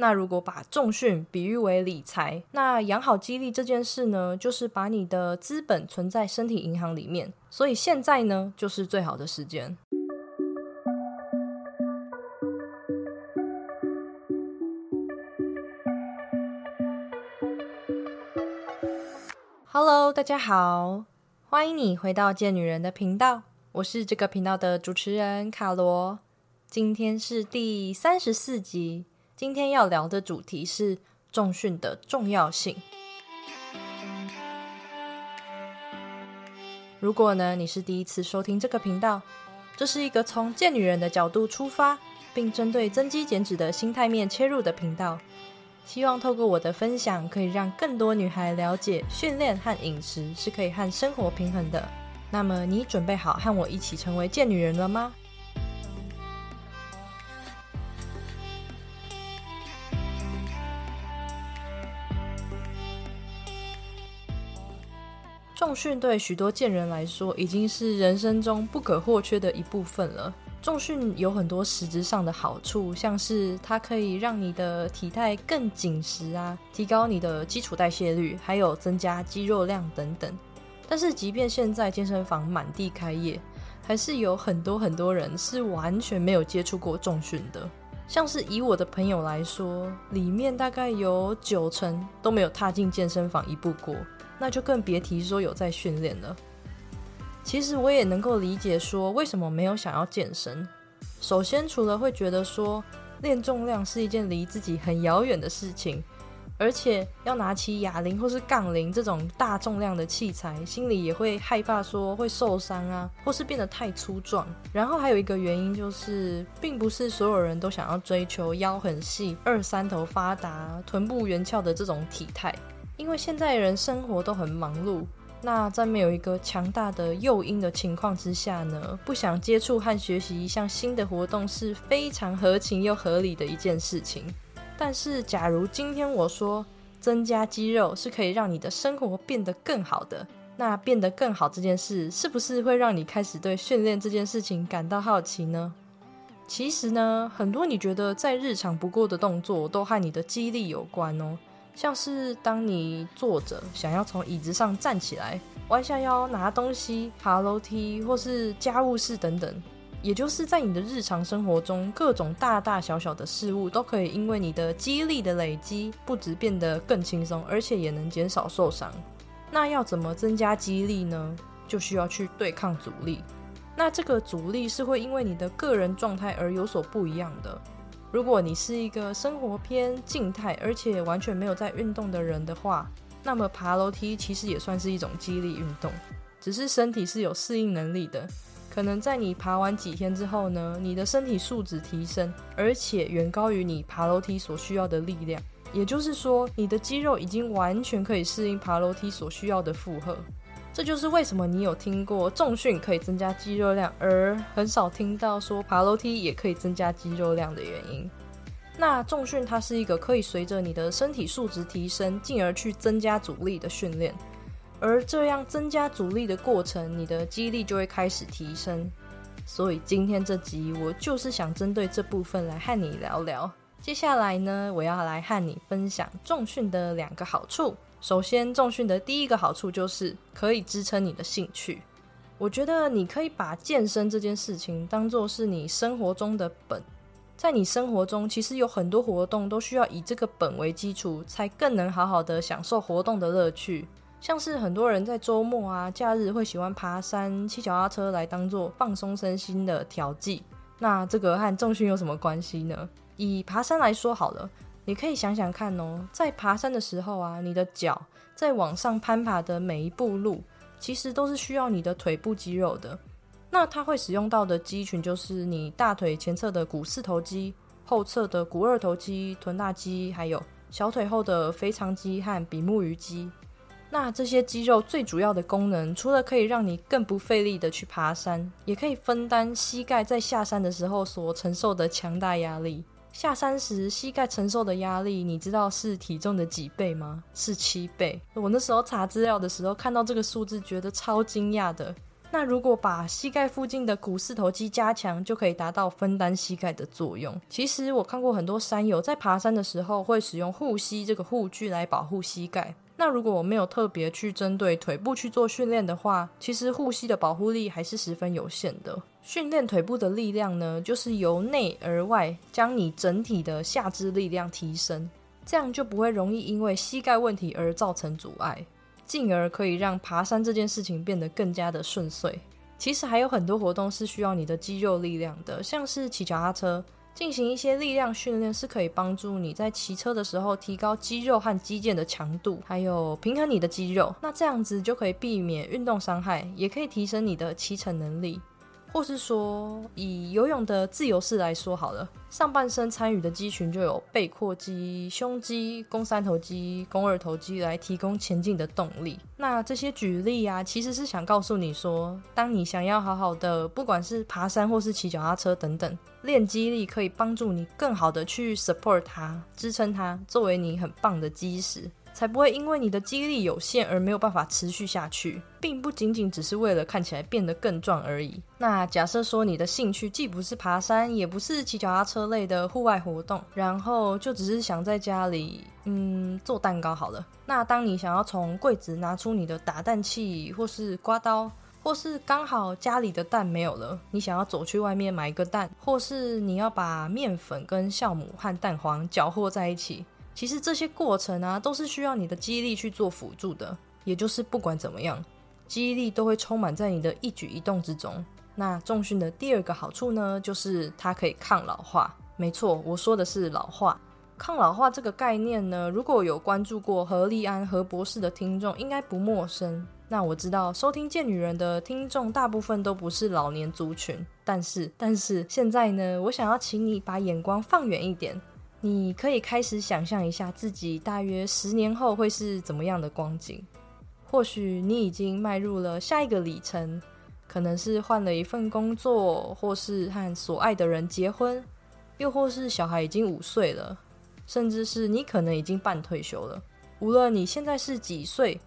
那如果把重训比喻为理财，那养好肌力这件事呢，就是把你的资本存在身体银行里面。所以现在呢，就是最好的时间。Hello，大家好，欢迎你回到贱女人的频道，我是这个频道的主持人卡罗。今天是第三十四集。今天要聊的主题是重训的重要性。如果呢你是第一次收听这个频道，这是一个从贱女人的角度出发，并针对增肌减脂的心态面切入的频道。希望透过我的分享，可以让更多女孩了解训练和饮食是可以和生活平衡的。那么你准备好和我一起成为贱女人了吗？训对许多健人来说已经是人生中不可或缺的一部分了。重训有很多实质上的好处，像是它可以让你的体态更紧实啊，提高你的基础代谢率，还有增加肌肉量等等。但是，即便现在健身房满地开业，还是有很多很多人是完全没有接触过重训的。像是以我的朋友来说，里面大概有九成都没有踏进健身房一步过。那就更别提说有在训练了。其实我也能够理解说为什么没有想要健身。首先，除了会觉得说练重量是一件离自己很遥远的事情，而且要拿起哑铃或是杠铃这种大重量的器材，心里也会害怕说会受伤啊，或是变得太粗壮。然后还有一个原因就是，并不是所有人都想要追求腰很细、二三头发达、臀部圆翘的这种体态。因为现在人生活都很忙碌，那在没有一个强大的诱因的情况之下呢，不想接触和学习一项新的活动是非常合情又合理的一件事情。但是，假如今天我说增加肌肉是可以让你的生活变得更好的，那变得更好这件事是不是会让你开始对训练这件事情感到好奇呢？其实呢，很多你觉得再日常不过的动作都和你的肌力有关哦。像是当你坐着想要从椅子上站起来，弯下腰拿东西、爬楼梯或是家务事等等，也就是在你的日常生活中，各种大大小小的事物都可以因为你的肌力的累积，不止变得更轻松，而且也能减少受伤。那要怎么增加肌力呢？就需要去对抗阻力。那这个阻力是会因为你的个人状态而有所不一样的。如果你是一个生活偏静态，而且完全没有在运动的人的话，那么爬楼梯其实也算是一种肌力运动，只是身体是有适应能力的。可能在你爬完几天之后呢，你的身体素质提升，而且远高于你爬楼梯所需要的力量。也就是说，你的肌肉已经完全可以适应爬楼梯所需要的负荷。这就是为什么你有听过重训可以增加肌肉量，而很少听到说爬楼梯也可以增加肌肉量的原因。那重训它是一个可以随着你的身体素质提升，进而去增加阻力的训练。而这样增加阻力的过程，你的肌力就会开始提升。所以今天这集我就是想针对这部分来和你聊聊。接下来呢，我要来和你分享重训的两个好处。首先，重训的第一个好处就是可以支撑你的兴趣。我觉得你可以把健身这件事情当做是你生活中的本，在你生活中，其实有很多活动都需要以这个本为基础，才更能好好的享受活动的乐趣。像是很多人在周末啊、假日会喜欢爬山、骑脚踏车来当做放松身心的调剂。那这个和重训有什么关系呢？以爬山来说好了。你可以想想看哦，在爬山的时候啊，你的脚在往上攀爬的每一步路，其实都是需要你的腿部肌肉的。那它会使用到的肌群就是你大腿前侧的股四头肌、后侧的股二头肌、臀大肌，还有小腿后的腓肠肌和比目鱼肌。那这些肌肉最主要的功能，除了可以让你更不费力的去爬山，也可以分担膝盖在下山的时候所承受的强大压力。下山时膝盖承受的压力，你知道是体重的几倍吗？是七倍。我那时候查资料的时候看到这个数字，觉得超惊讶的。那如果把膝盖附近的股四头肌加强，就可以达到分担膝盖的作用。其实我看过很多山友在爬山的时候会使用护膝这个护具来保护膝盖。那如果我没有特别去针对腿部去做训练的话，其实护膝的保护力还是十分有限的。训练腿部的力量呢，就是由内而外将你整体的下肢力量提升，这样就不会容易因为膝盖问题而造成阻碍。进而可以让爬山这件事情变得更加的顺遂。其实还有很多活动是需要你的肌肉力量的，像是骑脚踏车，进行一些力量训练是可以帮助你在骑车的时候提高肌肉和肌腱的强度，还有平衡你的肌肉。那这样子就可以避免运动伤害，也可以提升你的骑乘能力。或是说，以游泳的自由式来说好了，上半身参与的肌群就有背阔肌、胸肌、肱三头肌、肱二头肌来提供前进的动力。那这些举例啊，其实是想告诉你说，当你想要好好的，不管是爬山或是骑脚踏车等等，练肌力可以帮助你更好的去 support 它，支撑它，作为你很棒的基石。才不会因为你的肌力有限而没有办法持续下去，并不仅仅只是为了看起来变得更壮而已。那假设说你的兴趣既不是爬山，也不是骑脚踏车类的户外活动，然后就只是想在家里，嗯，做蛋糕好了。那当你想要从柜子拿出你的打蛋器，或是刮刀，或是刚好家里的蛋没有了，你想要走去外面买一个蛋，或是你要把面粉跟酵母和蛋黄搅和在一起。其实这些过程啊，都是需要你的记忆力去做辅助的。也就是不管怎么样，记忆力都会充满在你的一举一动之中。那重训的第二个好处呢，就是它可以抗老化。没错，我说的是老化。抗老化这个概念呢，如果有关注过何立安何博士的听众，应该不陌生。那我知道收听《贱女人》的听众大部分都不是老年族群，但是但是现在呢，我想要请你把眼光放远一点。你可以开始想象一下自己大约十年后会是怎么样的光景。或许你已经迈入了下一个里程，可能是换了一份工作，或是和所爱的人结婚，又或是小孩已经五岁了，甚至是你可能已经半退休了。无论你现在是几岁，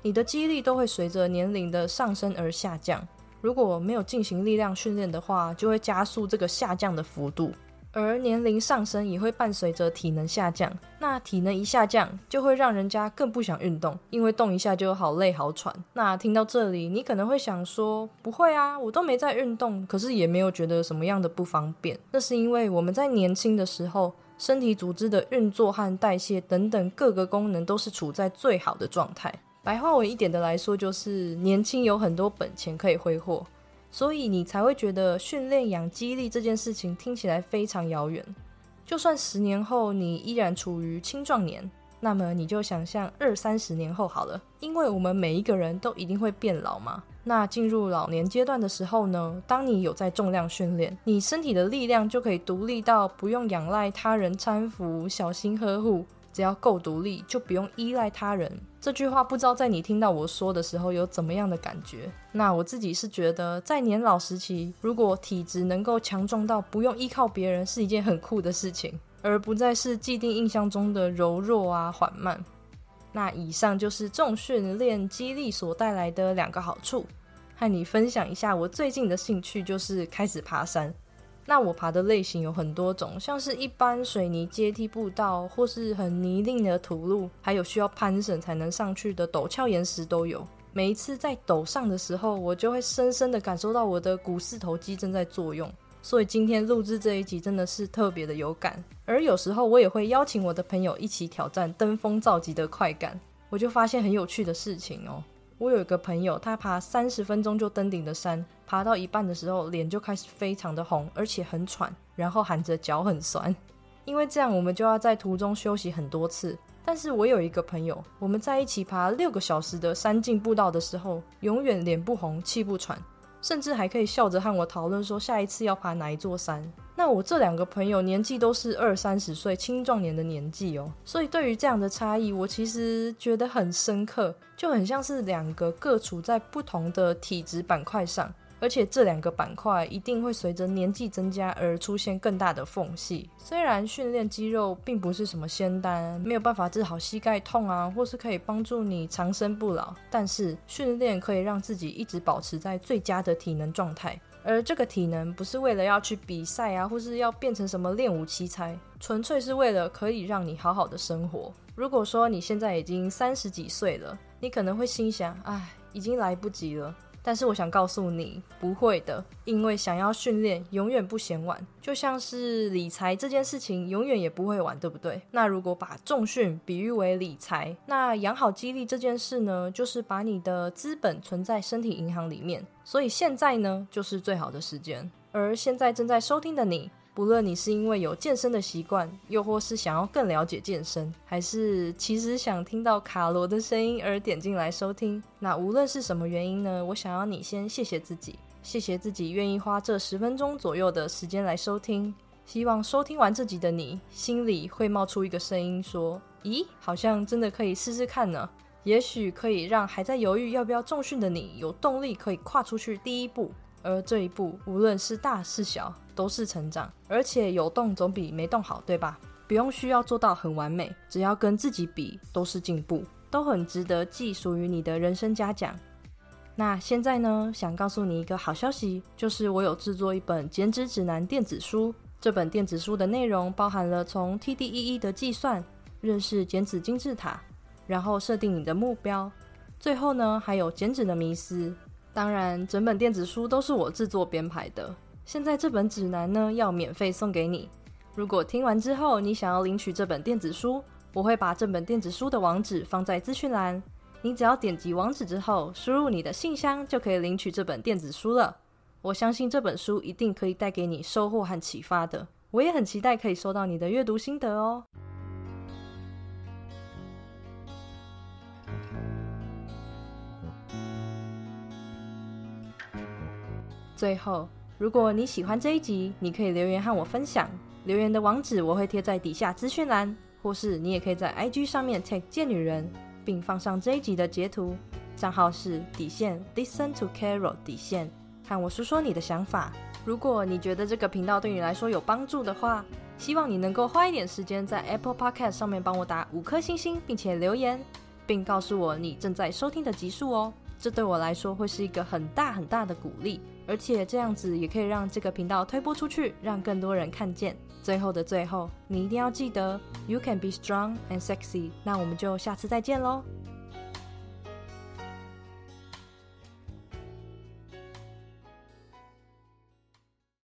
你的肌力都会随着年龄的上升而下降。如果没有进行力量训练的话，就会加速这个下降的幅度。而年龄上升也会伴随着体能下降，那体能一下降，就会让人家更不想运动，因为动一下就好累好喘。那听到这里，你可能会想说，不会啊，我都没在运动，可是也没有觉得什么样的不方便。那是因为我们在年轻的时候，身体组织的运作和代谢等等各个功能都是处在最好的状态。白话文一点的来说，就是年轻有很多本钱可以挥霍。所以你才会觉得训练养肌力这件事情听起来非常遥远。就算十年后你依然处于青壮年，那么你就想象二三十年后好了，因为我们每一个人都一定会变老嘛。那进入老年阶段的时候呢，当你有在重量训练，你身体的力量就可以独立到不用仰赖他人搀扶、小心呵护。只要够独立，就不用依赖他人。这句话不知道在你听到我说的时候有怎么样的感觉？那我自己是觉得，在年老时期，如果体质能够强壮到不用依靠别人，是一件很酷的事情，而不再是既定印象中的柔弱啊、缓慢。那以上就是重训练肌力所带来的两个好处，和你分享一下我最近的兴趣，就是开始爬山。那我爬的类型有很多种，像是一般水泥阶梯步道，或是很泥泞的土路，还有需要攀绳才能上去的陡峭岩石都有。每一次在陡上的时候，我就会深深的感受到我的股四头肌正在作用。所以今天录制这一集真的是特别的有感。而有时候我也会邀请我的朋友一起挑战登峰造极的快感，我就发现很有趣的事情哦。我有一个朋友，他爬三十分钟就登顶的山，爬到一半的时候，脸就开始非常的红，而且很喘，然后喊着脚很酸。因为这样，我们就要在途中休息很多次。但是我有一个朋友，我们在一起爬六个小时的山径步道的时候，永远脸不红，气不喘。甚至还可以笑着和我讨论说下一次要爬哪一座山。那我这两个朋友年纪都是二三十岁青壮年的年纪哦，所以对于这样的差异，我其实觉得很深刻，就很像是两个各处在不同的体质板块上，而且这两个板块一定会随着年纪增加而出现更大的缝隙。虽然训练肌肉并不是什么仙丹，没有办法治好膝盖痛啊，或是可以帮助你长生不老，但是训练可以让自己一直保持在最佳的体能状态。而这个体能不是为了要去比赛啊，或是要变成什么练武奇才，纯粹是为了可以让你好好的生活。如果说你现在已经三十几岁了，你可能会心想：哎，已经来不及了。但是我想告诉你，不会的，因为想要训练永远不嫌晚，就像是理财这件事情永远也不会晚，对不对？那如果把重训比喻为理财，那养好肌力这件事呢，就是把你的资本存在身体银行里面，所以现在呢，就是最好的时间。而现在正在收听的你。不论你是因为有健身的习惯，又或是想要更了解健身，还是其实想听到卡罗的声音而点进来收听，那无论是什么原因呢？我想要你先谢谢自己，谢谢自己愿意花这十分钟左右的时间来收听。希望收听完这集的你，心里会冒出一个声音说：“咦，好像真的可以试试看呢。”也许可以让还在犹豫要不要重训的你，有动力可以跨出去第一步。而这一步，无论是大是小，都是成长。而且有动总比没动好，对吧？不用需要做到很完美，只要跟自己比，都是进步，都很值得记属于你的人生嘉奖。那现在呢，想告诉你一个好消息，就是我有制作一本减脂指南电子书。这本电子书的内容包含了从 TDEE 的计算，认识减脂金字塔，然后设定你的目标，最后呢，还有减脂的迷思。当然，整本电子书都是我制作编排的。现在这本指南呢，要免费送给你。如果听完之后你想要领取这本电子书，我会把这本电子书的网址放在资讯栏。你只要点击网址之后，输入你的信箱，就可以领取这本电子书了。我相信这本书一定可以带给你收获和启发的。我也很期待可以收到你的阅读心得哦。最后，如果你喜欢这一集，你可以留言和我分享。留言的网址我会贴在底下资讯栏，或是你也可以在 IG 上面 tag 贱女人，并放上这一集的截图。账号是底线 listen to Carol 底线，和我说说你的想法。如果你觉得这个频道对你来说有帮助的话，希望你能够花一点时间在 Apple Podcast 上面帮我打五颗星星，并且留言，并告诉我你正在收听的集数哦。这对我来说会是一个很大很大的鼓励。而且这样子也可以让这个频道推播出去，让更多人看见。最后的最后，你一定要记得，You can be strong and sexy。那我们就下次再见喽。